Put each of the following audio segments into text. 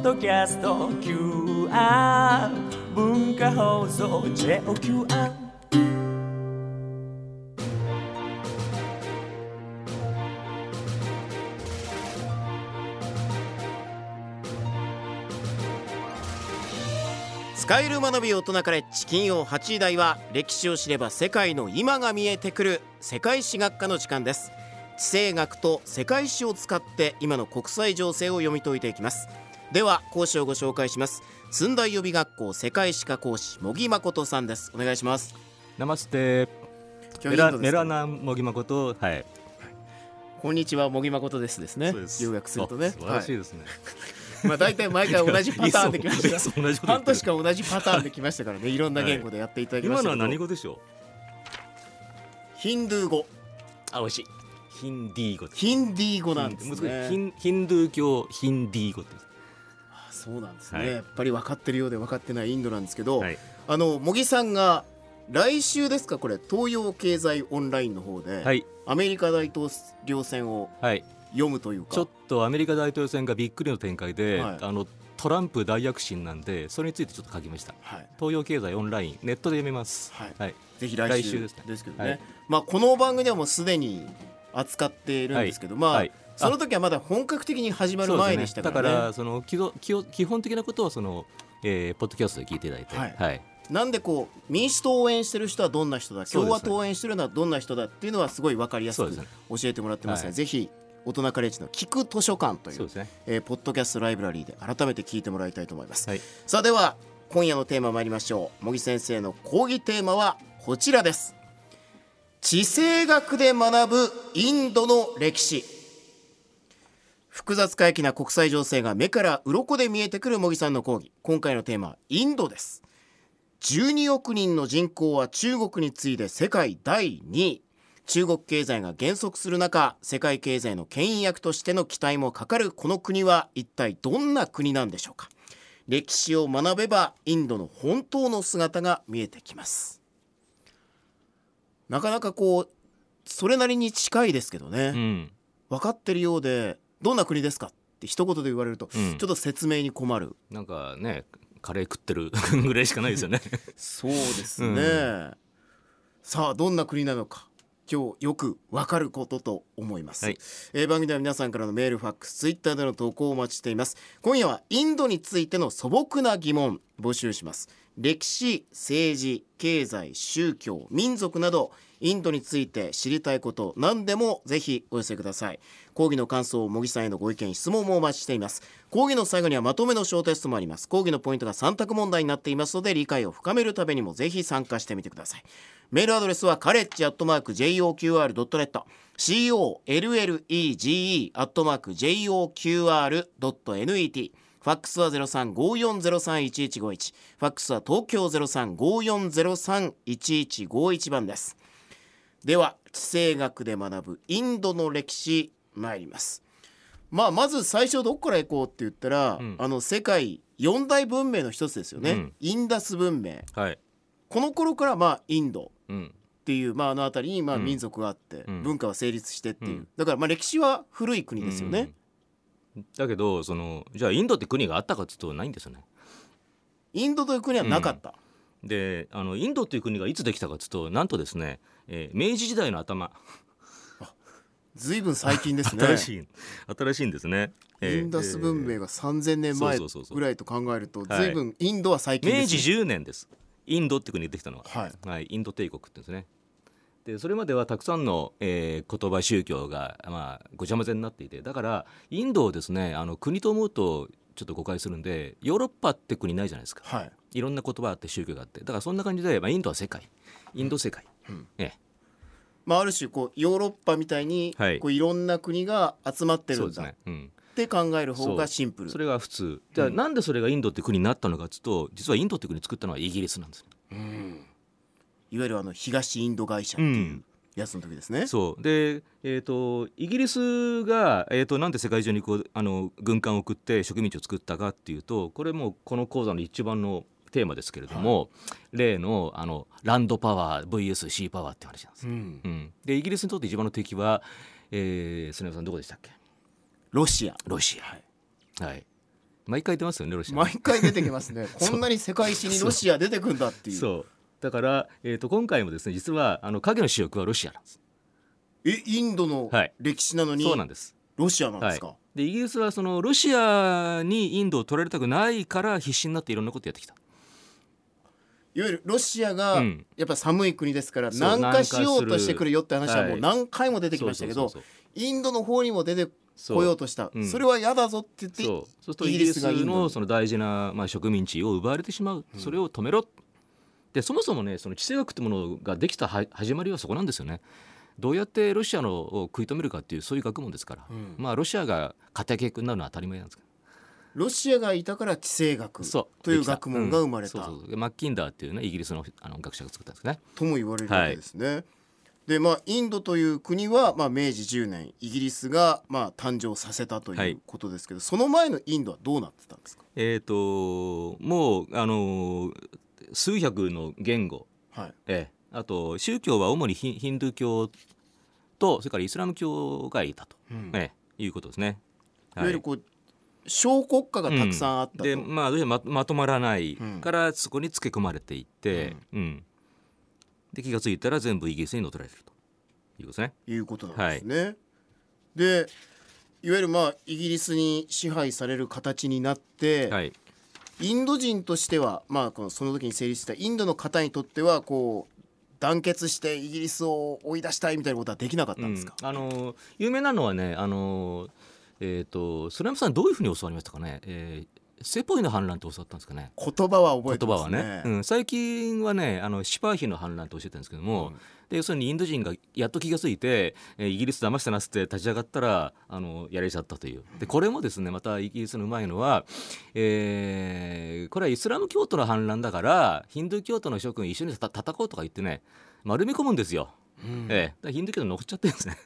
ッドキャスト QR 文化放送 JOQR 使える学び大人カレッジ金曜8時台は歴史を知れば世界の今が見えてくる世界史学科の時間です。地政学と世界史を使って今の国際情勢を読み解いていきます。では講師をご紹介します。寸大予備学校世界史科講師茂木誠さんです。お願いします。ナマステメラメラナンモギマコとはい。こんにちは茂木誠ですですね。留学するとね。素晴らしいですね、はい、まあ大体毎回同じパターンできました。半年間同じパターンできましたからね。いろんな言語でやっていただきましたけど、今のは何語でしょう？ヒンドゥー語。あ美味しい。ヒンディー語ヒンディー語なんですね。ヒンヒンドゥー教ヒンディー語ってあそうなんですね、はい。やっぱり分かってるようで分かってないインドなんですけど、はい。あの茂木さんが来週ですか？これ東洋経済オンラインの方で、はい。アメリカ大統領選をはい。読むというか。ちょっとアメリカ大統領選がびっくりの展開で、はい。あのトランプ大躍進なんでそれについてちょっと書きました。はい、東洋経済オンラインネットで読めます。はい。はい、ぜひ来週来週ですですねけどね、はい。まあ、この番組ではもうすでに扱っているんですけど、まあ、はい。その時はまだ本格的に始まる前でしたからね。だからその基礎基基本的なことをその、えー、ポッドキャストで聞いていただいて、はい。はい。なんでこう民主党を応援してる人はどんな人だ共和党を応援してるのはどんな人だっていうのはすごい分かりやすく教えてもらってますので、はい。ぜひ大人カレッジの聞く図書館というねえーポッドキャストライブラリーで改めて聞いてもらいたいと思います、はい。さあでは今夜のテーマ参りましょう。茂木先生の講義テーマはこちらです地政学で学ぶインドの歴史。複雑回帰な国際情勢が目から鱗で見えてくる茂木さんの講義。今回のテーマはインドです。12億人の人口は中国に次いで世界第2位。中国経済が減速する中世界経済の牽引役としての期待もかかるこの国は一体どんな国なんでしょうか。歴史を学べばインドの本当の姿が見えてきます。なかなかこうそれなりに近いですけどね、うん。分かってるようでどんな国ですかって一言で言われると、うん。ちょっと説明に困る。なんかねカレー食ってるぐらいしかないですよね。そうですね、うん。さあどんな国なのか今日よくわかることと思います、はい。えー番組では皆さんからのメールファックスツイッターでの投稿をお待ちしています。今夜はインドについての素朴な疑問募集します歴史政治経済宗教民族などインドについて知りたいこと何でもぜひお寄せください。講義の感想茂木さんへのご意見質問もお待ちしています。講義の最後にはまとめの小テストもあります。講義のポイントが3択問題になっていますので理解を深めるためにもぜひ参加してみてください。メールアドレスはカレッジアットマーク JOQR.net COLLEGE アットマーク JOQR.net ファックスは0354031151ファックスは東京0354031151番です。では地政学で学ぶインドの歴史参ります。まあまず最初どこから行こうって言ったら、うん。あの世界四大文明の一つですよね、うん。インダス文明。はい、この頃からまあインド。うん、っていう、まあ、あの辺りにまあうん。民族があって、うん。文化は成立してっていう、うん。だからまあ歴史は古い国ですよね、うんだけどそのじゃあインドって国があったかっていうとないんですよね。インドという国はなかった、であのインドっていう国がいつできたかっていうとなんとですね、えー明治時代の頭。ずいぶん最近ですね。新しい新しいんですね、えーインダス文明が3000年前ぐらいと考えるとはい。ずいぶんインドは最近です、明治10年です。インドって国ができたのは、はい。はい、インド帝国って言うんですねでそれまではたくさんの、えー言葉宗教が、まあ、ごちゃ混ぜになっていてだからインドをですねあの国と思うとちょっと誤解するんでヨーロッパって国ないじゃないですか。はい。いろんな言葉あって宗教があって。だからそんな感じで、まあ、インドは世界。インド世界、うん。えまあ、ある種こうヨーロッパみたいにはい。こういろんな国が集まってるんですね、うん、て考える方がシンプル。それが普通。じゃあ、なんでそれがインドって国になったのかっつうと実はインドって国作ったのはイギリスなんですうんいわゆるあの東インド会社っていうやつの時ですね、そう。で、えー、とイギリスが、えー、となんで世界中にこうあの軍艦を送って植民地を作ったかっていうとこれもこの講座の一番のテーマですけれども、例のあのランドパワー VS シーパワーって話なんです、うん。うん、でイギリスにとって一番の敵は、えー、曽根山さんどこでしたっけ？ロシア。ロシはい。アはい。毎回言ってますよねロシア。毎回出てきますね。こんなに世界史にロシア出てくんだっていう。そうだから、えー、と今回もですね実はあの影の主役はロシアなんです。えインドのはい。歴史なのに、そうなんです。ロシアなんですか、はい、でイギリスはそのロシアにインドを取られたくないから必死になっていろんなことやってきた。いわゆるロシアがうん。やっぱ寒い国ですから南下しようとしてくるよって話はもうはい。何回も出てきましたけどインドの方にも出てこようとしたう。んそれは嫌だぞって言ってそう。するとイギリスのその大事な、まあ、植民地を奪われてしまう、それを止めろでそもそもねその地政学ってものができたは始まりはそこなんですよね。どうやってロシアのを食い止めるかっていうそういう学問ですから、うん。まあロシアが片脚になるのは当たり前なんですけど。ロシアがいたから地政学という学問が生まれた。うんそうそうそう。でマッキンダーっていうねイギリスのあの学者が作ったんですね。とも言われるわけですね。でまあインドという国は、まあ、明治10年イギリスが、まあ、誕生させたとはい。いうことですけど、その前のインドはどうなってたんですか、えっ、ともうあの数百の言語。はい、ええ、あと宗教は主にヒンヒンドゥー教とそれからイスラム教がいたと、うん。ええ、いうことですね。い。わゆるこう小国家がたくさんあったと、でまあままとまらないうん。からそこにつけ込まれていって、うん。で気が付いたら全部イギリスに乗っ取られてると。いうことですね。いうことなんですね。でいわゆるまあイギリスに支配される形になって、はい、インド人としては、まあ、このその時に成立したインドの方にとってはこう団結してイギリスを追い出したいみたいなことはできなかったんですか、うん。あの有名なのはねあのえっ、とスラムさんどういうふうに教わりましたかね、えーセポイの反乱って教わったんですかね言葉は覚えて言葉ますね。はね、うん、最近はねあのシパーヒの反乱と教えてるんですけども、うんで要するにインド人がやっと気が付いて、えーイギリス騙したなっつって立ち上がったらあのやれちゃったというでこれもですねまたイギリスのうまいのは、えーこれはイスラム教徒の反乱だからヒンドゥー教徒の諸君一緒にた戦おうとか言ってね丸め込むんですよ、うんええヒンドゥー教徒残っちゃってるんですね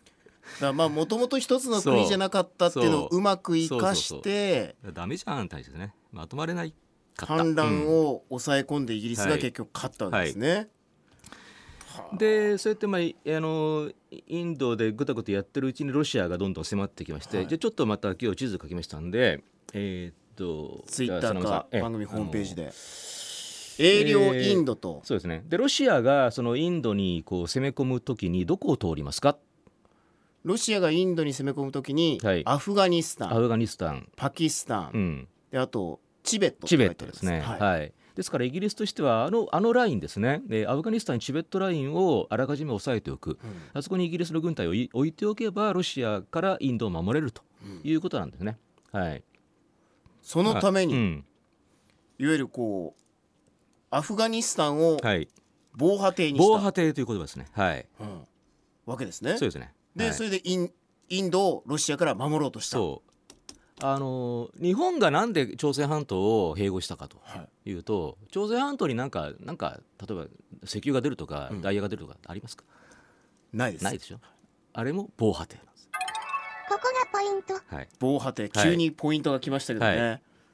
まあもともと一つの国じゃなかったっていうのをそう。うまく生かしてダメじゃん大してね。まとまれない反乱うん。を抑え込んでイギリスが結局勝ったわけですね。でそうやって、まあ、いあのインドでぐたぐたやってるうちにロシアがどんどん迫ってきまして、はい。じゃあちょっとまた今日地図書きましたんでえーっとツイッターか番組ホームページで。で営業インドと、そうですね。でロシアがそのインドにこう攻め込むときにどこを通りますかロシアがインドに攻め込むときに、はい。アフガニスタンアフガニスタン、パキスタン、うん、であとチベットチベットですね、ははい。い。ですからイギリスとしてはあのあのラインですね。でアフガニスタンチベットラインをあらかじめ押さえておく、うん。あそこにイギリスの軍隊をい置いておけばロシアからインドを守れるということなんですね。はい、そのために、うん。いわゆるこうアフガニスタンをはい、防波堤にした、防波堤という言葉ですね。はい、うん。わけですね。そうですね。で、はいそれでインインドをロシアから守ろうとした。そうあのー日本がなんで朝鮮半島を併合したかとはいいうと朝鮮半島になんかなんか例えば石油が出るとか、うんダイヤが出るとかありますか？ないです。ないでしょ？あれも防波堤なんです。ここがポイント。はい、防波堤、はい急にポイントが来ましたけどね。、はい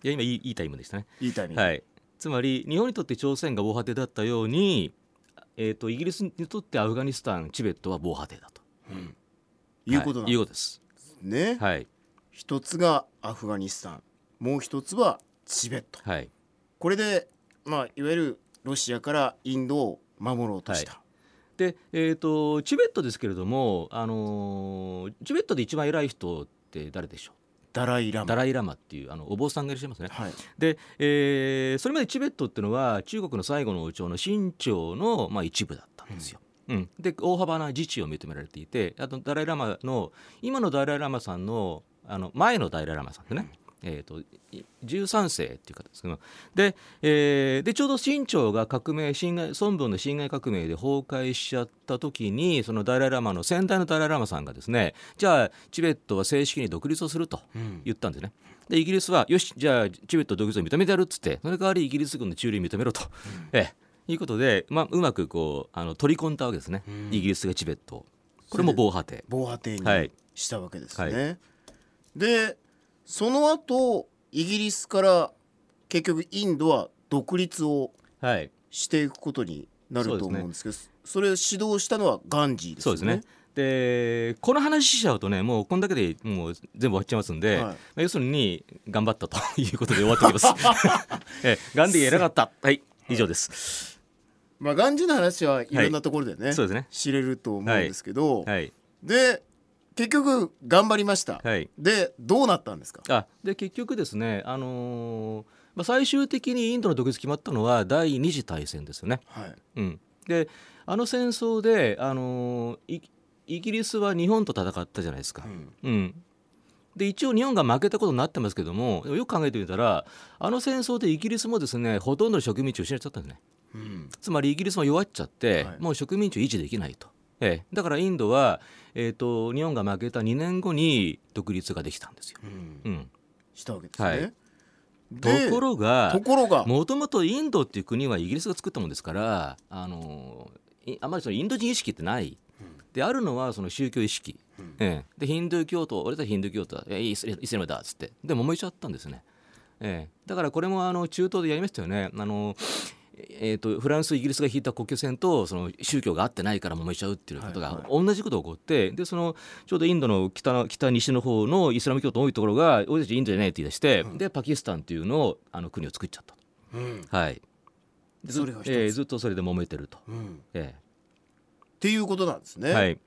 や今いいいいタイムでしたね。いタイミング。はい、つまり日本にとって朝鮮が防波堤だったように、えー、とイギリスにとってアフガニスタンチベットは防波堤だとうんいうことなんはい、いうです。すね。はい一つがアフガニスタン、もう一つはチベット。はいこれでまあいわゆるロシアからインドを守ろうとした。で、えー、とチベットですけれども、あのーチベットで一番偉い人って誰でしょう？ダライラマ。ダライ・ラマっていうあのお坊さんがいらっしゃいますね。はい。で、えーそれまでチベットっていうのは中国の最後の王朝の清朝の、まあ、一部だったんですよ。うんで大幅な自治を認められていてあとダライ・ラマの今のダライ・ラマさんのあの前のダライ・ラマさんでね、えー、とい13世っていう方ですけどで,、えーでちょうど清朝が革命辛亥孫文の辛亥革命で崩壊しちゃった時にそのダライ・ラマの先代のダライ・ラマさんがですねじゃあチベットは正式に独立をするとうん。言ったんですね。でイギリスはよしじゃあチベット独立を認めてやるっつってその代わりイギリス軍の駐留認めろと、ええいうことで、まあ、うまくこうあの取り込んだわけですね、うん。イギリスがチベット。をこれも防波堤。防波堤にはい。したわけですね。はでその後イギリスから結局インドは独立をはい。していくことになると思うんですけどそれを指導したのはガンジーですよね。そうですね。でこの話しちゃうとねもうこんだけでもう全部終わっちゃいますんで、はい。まあ要するに頑張ったということで終わっておきます。えガンディ偉かった。はい。以上です。まあガンジーの話はい。ろんなところでね,、そうですね。知れると思うんですけど、はい。で結局頑張りました、はい。でどうなったんですか？あで結局ですね、あのーまあ、最終的にインドの独立決まったのは第二次大戦ですよね。はい。うん、であの戦争で、あのーイイギリスは日本と戦ったじゃないですか。うん。うん、で一応日本が負けたことになってますけどもよく考えてみたらあの戦争でイギリスもですねほとんどの植民地を失っちゃったんですね。うん。つまりイギリスも弱っちゃって、はい。もう植民地を維持できないと。ええ、だからインドは、えー、と日本が負けた2年後に独立ができたんですよ。うん。うん、したわけですね、はい。とでころがところが。もともとインドっていう国はイギリスが作ったもんですからあのいあまりそのインド人意識ってない、であるのはその宗教意識、うん。ええ。でヒンドゥー教徒俺たちヒンドゥー教徒だえイスイスラムだっつって。で揉めちゃったんですね、ええ。だからこれもあの中東でやりましたよね。あのえー、とフランスイギリスが引いた国境線とその宗教が合ってないから揉めちゃうっていうことがはいは同じことが起こってでそのちょうどインドの北の北西の方のイスラム教徒多いところが俺たちインドじゃないって言い出して、でパキスタンっていうのをあの国を作っちゃったと。うんはい。でずえーずっとそれで揉めてると。うんえっていうことなんですね、えはい。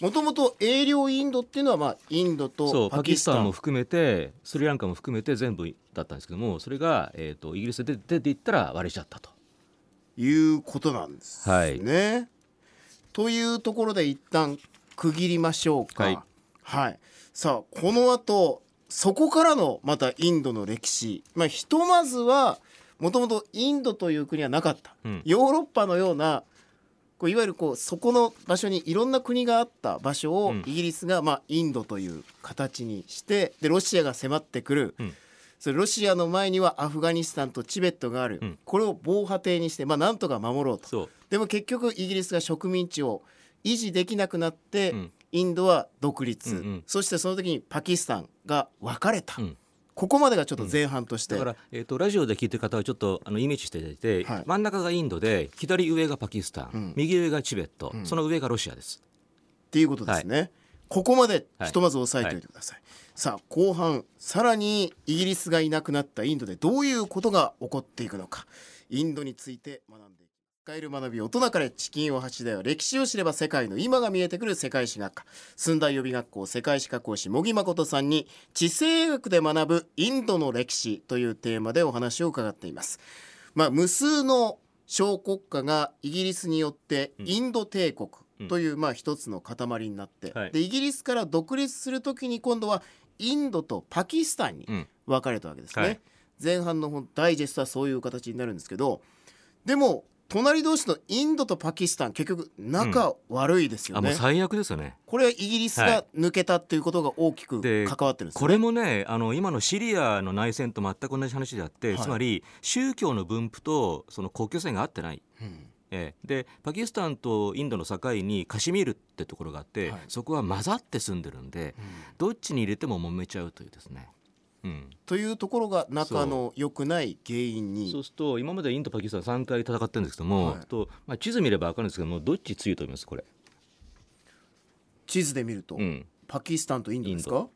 もともと英領インドっていうのはまあインドとパキスタンも含めてスリランカも含めて全部だったんですけどもそれが、えー、とイギリスで出ていったら割れちゃったと。いうことなんですね。というところで一旦区切りましょうか。はい。はい。さあこの後そこからのまたインドの歴史、まあ、ひとまずはもともとインドという国はなかった、うん。ヨーロッパのようなこういわゆるこうそこの場所にいろんな国があった場所をうん。イギリスがまあインドという形にしてでロシアが迫ってくる、うん。それロシアの前にはアフガニスタンとチベットがある、うん。これを防波堤にして、まあ、なんとか守ろうと。でも結局イギリスが植民地を維持できなくなって、うん。インドは独立、うんうん。そしてその時にパキスタンが分かれた、うんここまでがちょっと前半として、だから、えー、とラジオで聞いてる方はちょっとあのイメージしていただいて、はい。真ん中がインドで左上がパキスタン、うん。右上がチベット、うん。その上がロシアです。っていうことですね、ここまではいひとまず押さえておいてください、さあ後半さらにイギリスがいなくなったインドでどういうことが起こっていくのか。インドについて学んで使える学び大人からチキンを発では歴史を知れば世界の今が見えてくる世界史学科。寸大予備学校世界史科講師茂木誠さんに地政学で学ぶインドの歴史というテーマでお話を伺っています。まあ無数の小国家がイギリスによってインド帝国というまあ一つの塊になって、はい。でイギリスから独立する時に今度はインドとパキスタンにうん。分かれたわけですね、はい。前半の本ダイジェストはそういう形になるんですけどでも隣同士のインドとパキスタン結局仲悪いですよね、あもう最悪ですよね。これはイギリスが抜けたっていうことが大きくで関わってるんですね。これもねあの今のシリアの内戦と全く同じ話であって、はい。つまり宗教の分布とその国境線が合ってない。うん。ええ。でパキスタンとインドの境にカシミールってところがあって、はい。そこは混ざって住んでるんで、どっちに入れても揉めちゃうというですね。うん、というところが仲の良くない原因に。そうすると今までインドパキスタン3回戦ってるんですけども、はい。とまあ、地図見れば分かるんですけどもどっち強いと思いますこれ？地図で見ると、うん、パキスタンとインドですイか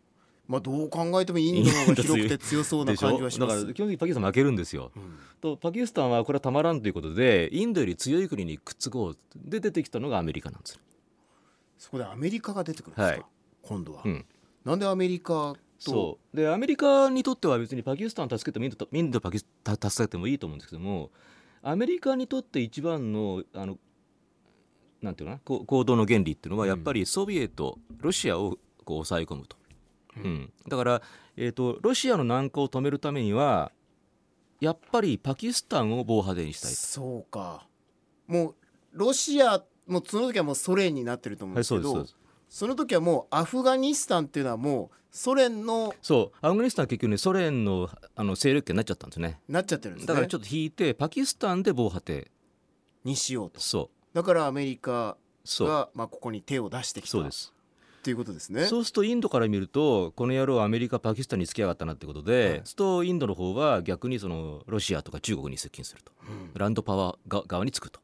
まあどう考えてもインドの方が広くて強そうな感じはします。だから基本的にパキスタン負けるんですよ。うん。とパキスタンはこれはたまらんということでインドより強い国にくっつこうで出てきたのがアメリカなんですよ。そこでアメリカが出てくるんですか、はい。今度は、うん。なんでアメリカとそう。でアメリカにとっては別にパキスタン助けてもインドとインドパキスタ助けてもいいと思うんですけどもアメリカにとって一番のあのなんていうのかな行動の原理っていうのはやっぱりソビエト、ロシアをこう抑え込むと、うん。だから、えー、とロシアの南下を止めるためにはやっぱりパキスタンを防波堤にしたいと。そうか。もうロシアもうその時はもうソ連になってると思うんはい、ですけど、そうですそうですその時はもうアフガニスタンっていうのはもうソ連のそうアフガニスタンは結局ねソ連のあの勢力圏になっちゃったんですね。なっちゃってるんですね。だからちょっと引いてパキスタンで防波堤にしようと。そう。だからアメリカがまあここに手を出してきた。っそうです。ていうことですね。そうするとインドから見るとこの野郎アメリカパキスタンに付きやがったなってことで、はい。そうするとインドの方は逆にそのロシアとか中国に接近すると、うん。ランドパワーが側につくと。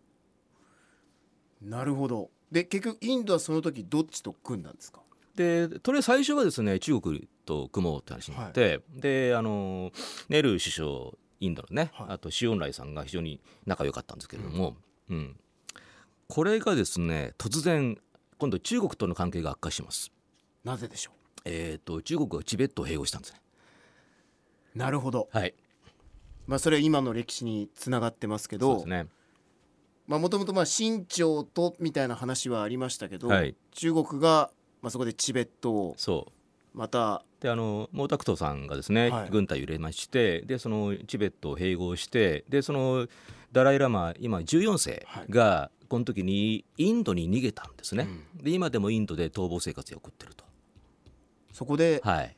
なるほどで結局インドはその時どっちと組んだんですか？でとりあえず最初はですね中国と組もうって話になって、であのネル首相インドのね、はい。あとシオンライさんが非常に仲良かったんですけれども、うん。これがですね突然今度中国との関係が悪化します。なぜでしょえー、と中国がチベットを併合したんですね。うなるほど。はい、まあそれは今の歴史につながってますけどそうですね。まあもともとまあ清朝とみたいな話はありましたけど、はい。中国がまあそこでチベットをそう。またであの毛沢東さんがですね、はい。軍隊を入れましてでそのチベットを併合してでそのダライ・ラマ今14世がこの時にインドに逃げたんですね、で今でもインドで逃亡生活を送ってると。そこではい。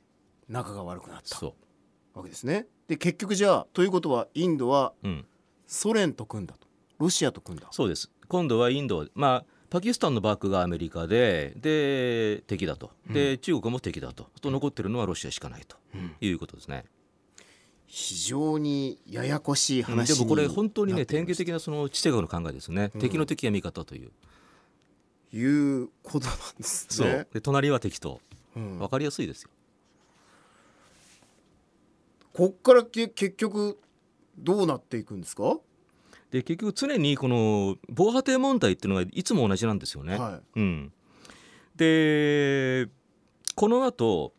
仲が悪くなった。そわけですね。で結局じゃあということはインドはソ連と組んだとロシアと組んだ。そうです。今度はインドまあパキスタンのバックがアメリカでで敵だと。で、中国も敵だと。と残ってるのはロシアしかないと。いうことですね、非常にややこしい話にでもこれ本当にね典型的なその地政学の考えですね、敵の敵は味方という。たいうことなんですそう、ね。で隣は敵と。うん。分かりやすいですよ。こっからけ結局どうなっていくんですか？で結局常にこの防波堤問題っていうのがいつも同じなんですよね。はうん、でこの後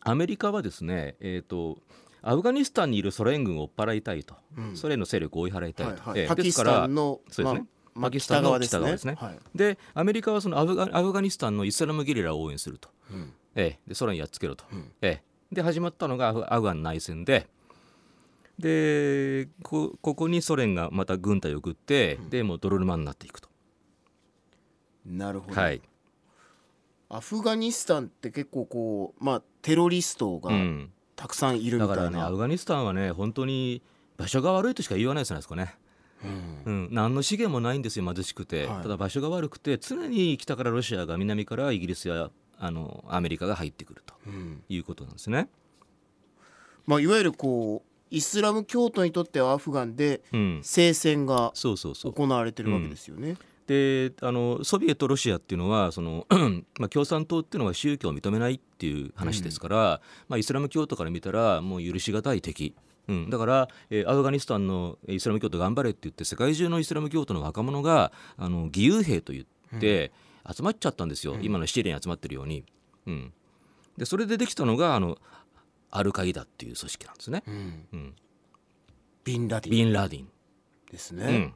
アメリカはですね、えー、とアフガニスタンにいるソ連軍を追っ払いたいと、うん。ソ連の勢力を追い払いたいはいと。ですからタンのそうですね。まあパキスタンの北側ですね。はい。でアメリカはそのアフガアフガニスタンのイスラムゲリラを応援すると、うん。ええ、でソ連やっつけろと、うん。ええ、で始まったのがアフガン内戦ででこここにソ連がまた軍隊を送って、でもう泥沼になっていくと。なるほど、はい。アフガニスタンって結構こうまあテロリストがうん、たくさんいるみたいな、だからねアフガニスタンはね本当に場所が悪いとしか言わないじゃないですかね。うん。うん、何の資源もないんですよ貧しくて、はい。ただ場所が悪くて常に北からロシアが南からイギリスやあのアメリカが入ってくるとうん。いうことなんですね。まあ、いわゆるこうイスラム教徒にとってはアフガンでうん、聖戦が行われてるわけですよね。であのソビエトロシアっていうのはその、まあ、共産党っていうのは宗教を認めないっていう話ですから、まあ、イスラム教徒から見たらもう許し難い敵、うん、だから、えーアフガニスタンのイスラム教徒頑張れって言って世界中のイスラム教徒の若者があの義勇兵と言って集まっちゃったんですよ、今のシリアに集まってるように。うん、でそれでできたのがあのアルカイダっていう組織なんですね。うん。うん、ビンラディン。ビンラディン、ですね。うん、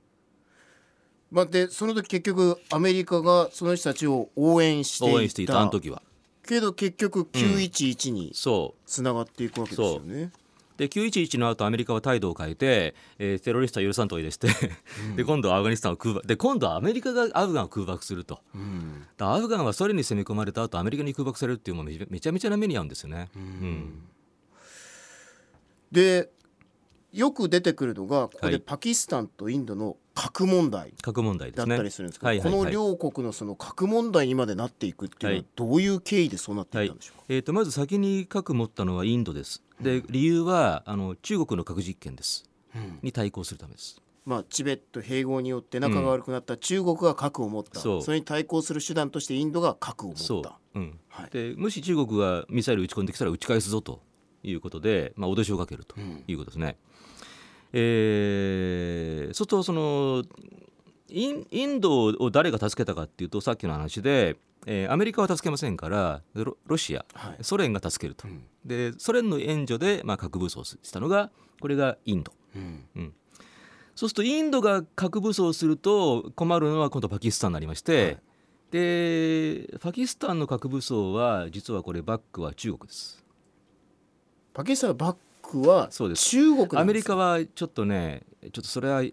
まあ、でその時結局アメリカがその人たちを応援していた。応援していたあの時は。けど結局911にそう。つながっていくわけですよね。で911の後アメリカは態度を変えて、えーテロリストは許さんと言い出して、で今度はアフガニスタンを空爆。で今度はアメリカがアフガンを空爆すると。うん。アフガンはソ連に攻め込まれた後アメリカに空爆されるっていうもうめちゃめちゃな目に遭うんですよね。うんでよく出てくるのがここではい。パキスタンとインドの核問題核問題でだっ。たりするんですけど、はいはいはい。この両国のその核問題にまでなっていくっていうのははい。どういう経緯でそうなっていったんでしょうか？えー、とまず先に核持ったのはインドです。で理由はあの中国の核実験です。うん。に対抗するためです。まあ、チベット併合によって仲が悪くなった中国が核を持った、そう。それに対抗する手段としてインドが核を持った。、うん。はい。でもし中国がミサイル撃ち込んできたら撃ち返すぞということで、まあ、脅しをかけるとうん。いうことですね。えー、そうするとそのインインドを誰が助けたかっていうとさっきの話で、えーアメリカは助けませんからロロシア、はい。ソ連が助けると、うん。でソ連の援助で、まあ、核武装したのがこれがインド。うん。そうするとインドが核武装すると困るのは今度パキスタンになりまして、はい。でパキスタンの核武装は実はこれバックは中国です。パキスタンのバックはそうです。中国アメリカはちょっとねちょっとそれはえー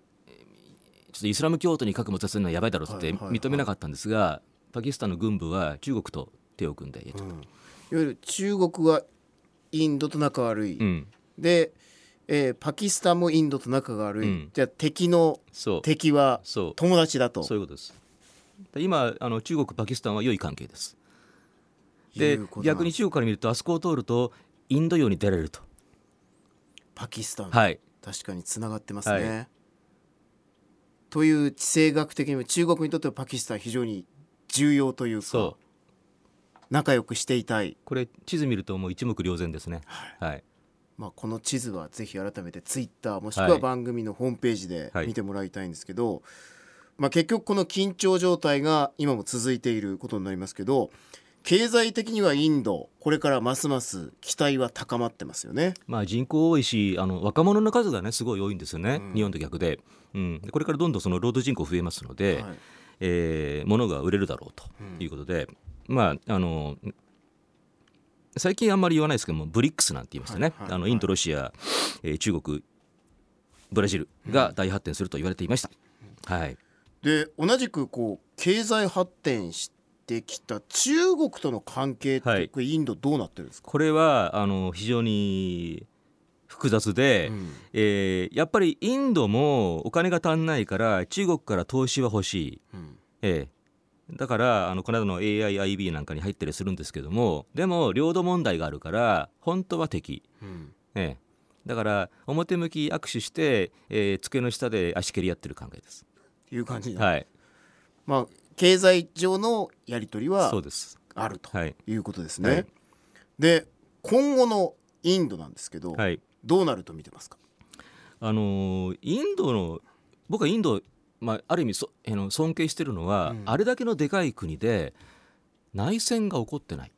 ちょっとイスラム教徒に核持たせるのはやばいだろうってはいはいはい。認めなかったんですが、パキスタンの軍部は中国と手を組んでやっちゃった、うん。いわゆる中国はインドと仲悪い、うん。で、えーパキスタンもインドと仲が悪い、うん。じゃあ敵のそう。敵はそう。友達だと。そういうことです。で今あの中国パキスタンは良い関係です。で逆に中国から見るとあそこを通るとインド洋に出られると。パキスタン、はい。確かにつながってますね。はという地政学的にも中国にとってはパキスタン非常に重要というかそ仲良くしていたい、これ地図見るともう一目瞭然ですね。はい。まあ、この地図はぜひ改めてツイッターもしくははい。番組のホームページではい。見てもらいたいんですけど、まあ、結局この緊張状態が今も続いていることになりますけど経済的にはインドこれからますます期待は高まってますよね。まあ、人口多いしあの若者の数がねすごい多いんですよね、うん。日本と逆で,、うん、でこれからどんどんその労働人口増えますので、はい。えー物が売れるだろうということで、まああの最近あんまり言わないですけどもブリックスなんて言いますよね、はいはいあのインドロシア、えー中国ブラジルが大発展すると言われていました、はい。で同じくこう経済発展してきた中国との関係って、はいこれインドどうなってるんですか、これはあの非常に複雑で、うん。えーやっぱりインドもお金が足んないから中国から投資は欲しい、うん。ええだからあのこの間の AIIB なんかに入ったりするんですけどもでも領土問題があるから本当は敵、うん。ええだから表向き握手して、えー机の下で足蹴りやってる考えです。いう感じな、はい、まあ、経済上のやり取りは。あるとはい、いうことですね。はい。で今後のインドなんですけど、はい、どうなると見てますか、あのーインドの僕はインド、まあ、ある意味そあの尊敬してるのは、うん。あれだけのでかい国で内戦が起こってない。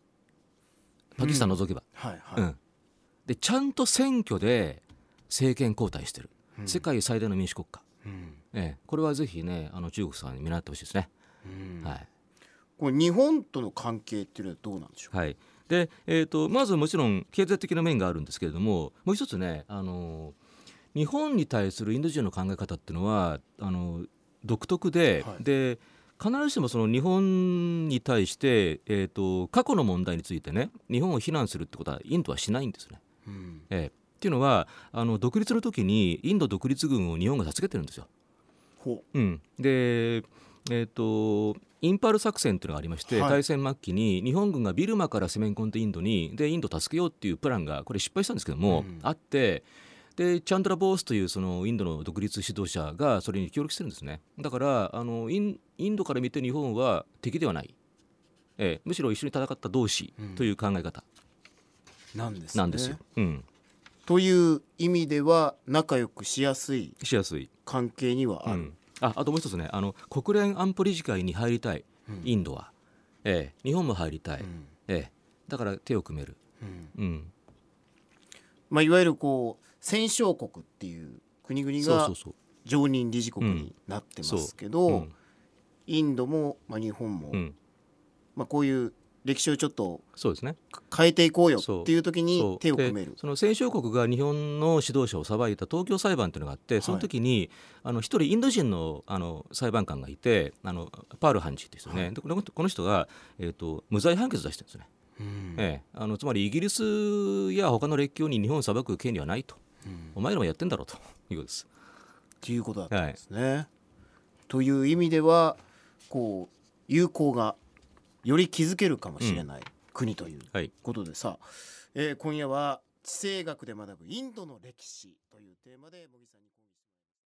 パキスタン除けば、はいはい。うん。でちゃんと選挙で政権交代してる、うん。世界最大の民主国家、うん。ええ、これはぜひねあの中国さんに見習ってほしいですね。うん。はい。これ日本との関係っていうのはどうなんでしょう？はい、で、えー、とまずもちろん経済的な面があるんですけれどももう一つね、あの日本に対するインド人の考え方っていうのはあの独特で,、はい。で必ずしもその日本に対して、えー、と過去の問題についてね日本を非難するってことはインドはしないんですね。うん。ええ。っていうのはあの独立の時にインド独立軍を日本が助けてるんですよ。ほう。ん、で、えー、とインパール作戦というのがありまして、はい。大戦末期に日本軍がビルマから攻め込んでインドにでインドを助けようっていうプランがこれ失敗したんですけども、うん。あってでチャンドラ・ボースというそのインドの独立指導者がそれに協力してるんですね。だからあのインインドから見て日本は敵ではない、ええむしろ一緒に戦った同志という考え方。うなんですね。なんですよ。うん、という意味では仲良くしやすいしやすい。関係にはある、うん、ああともう一つねあの国連安保理事会に入りたい、うん。インドは、ええ、日本も入りたい、うん。ええ、だから手を組める、うん。うん、まあ、いわゆるこう戦勝国っていう国々が常任理事国になってますけど、うん。インドも、まあ、日本も、うん、まあ、こういう歴史をちょっとそうですね。変えていこうよっていう時に手を組める。でその戦勝国が日本の指導者を裁いた東京裁判というのがあってその時に、あの一人インド人のあの裁判官がいてあのパール判事っていう人ね、でこのこの人が、えー、と無罪判決出してるんですね、うん。ええ、あのつまりイギリスや他の列強に日本を裁く権利はないと、うん。お前らもやってんだろうと。いうことです。っていうことだったんですね。という意味ではこう友好がより築けるかもしれない国というはいことでさ、えー今夜は地政学で学ぶインドの歴史というテーマで茂木さんに